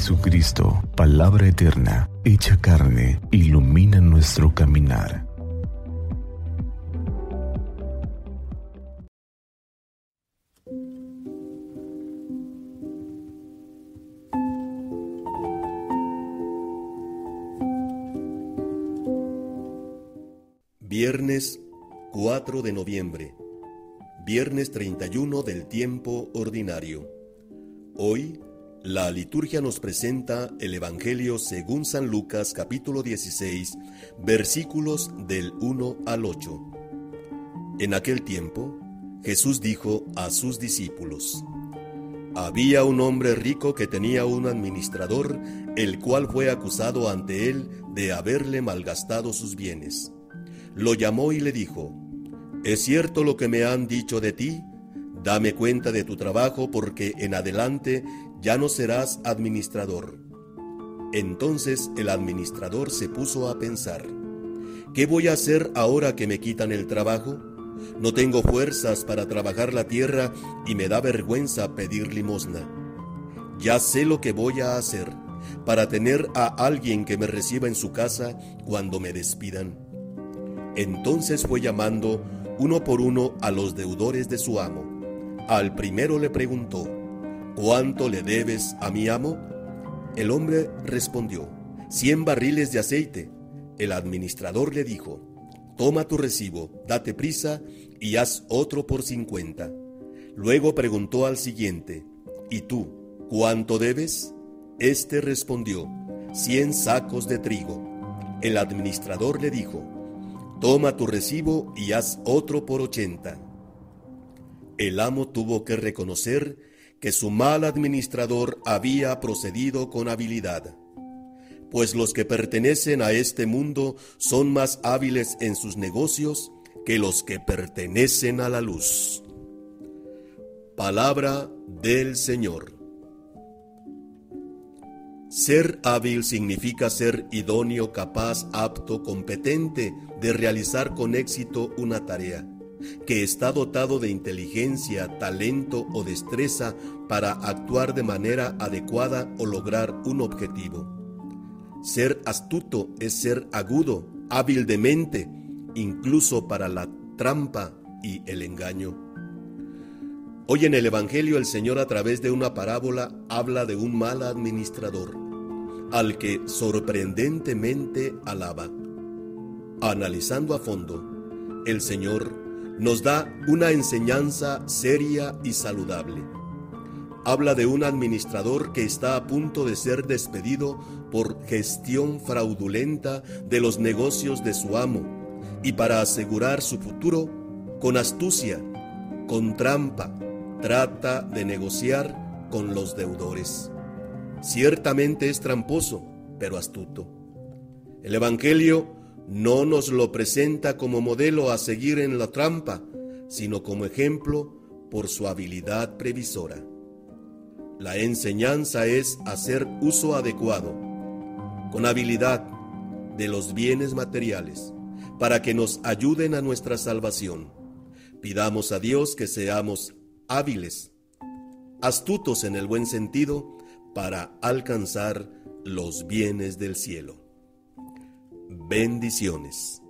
Jesucristo, palabra eterna, hecha carne, ilumina nuestro caminar. Viernes 4 de noviembre, viernes 31 del tiempo ordinario. Hoy, la liturgia nos presenta el Evangelio según San Lucas capítulo 16, versículos del 1 al 8. En aquel tiempo, Jesús dijo a sus discípulos, Había un hombre rico que tenía un administrador, el cual fue acusado ante él de haberle malgastado sus bienes lo llamó y le dijo, ¿Es cierto lo que me han dicho de ti? Dame cuenta de tu trabajo porque en adelante ya no serás administrador. Entonces el administrador se puso a pensar, ¿qué voy a hacer ahora que me quitan el trabajo? No tengo fuerzas para trabajar la tierra y me da vergüenza pedir limosna. Ya sé lo que voy a hacer para tener a alguien que me reciba en su casa cuando me despidan entonces fue llamando uno por uno a los deudores de su amo. Al primero le preguntó, ¿cuánto le debes a mi amo? El hombre respondió, cien barriles de aceite. El administrador le dijo, toma tu recibo, date prisa y haz otro por cincuenta. Luego preguntó al siguiente, ¿y tú, cuánto debes? Este respondió, cien sacos de trigo. El administrador le dijo, Toma tu recibo y haz otro por ochenta. El amo tuvo que reconocer que su mal administrador había procedido con habilidad, pues los que pertenecen a este mundo son más hábiles en sus negocios que los que pertenecen a la luz. Palabra del Señor. Ser hábil significa ser idóneo, capaz, apto, competente de realizar con éxito una tarea, que está dotado de inteligencia, talento o destreza para actuar de manera adecuada o lograr un objetivo. Ser astuto es ser agudo, hábil de mente, incluso para la trampa y el engaño. Hoy en el Evangelio el Señor a través de una parábola habla de un mal administrador, al que sorprendentemente alaba. Analizando a fondo, el Señor nos da una enseñanza seria y saludable. Habla de un administrador que está a punto de ser despedido por gestión fraudulenta de los negocios de su amo y para asegurar su futuro, con astucia, con trampa, trata de negociar con los deudores. Ciertamente es tramposo, pero astuto. El Evangelio no nos lo presenta como modelo a seguir en la trampa, sino como ejemplo por su habilidad previsora. La enseñanza es hacer uso adecuado, con habilidad, de los bienes materiales, para que nos ayuden a nuestra salvación. Pidamos a Dios que seamos hábiles, astutos en el buen sentido, para alcanzar los bienes del cielo. Bendiciones.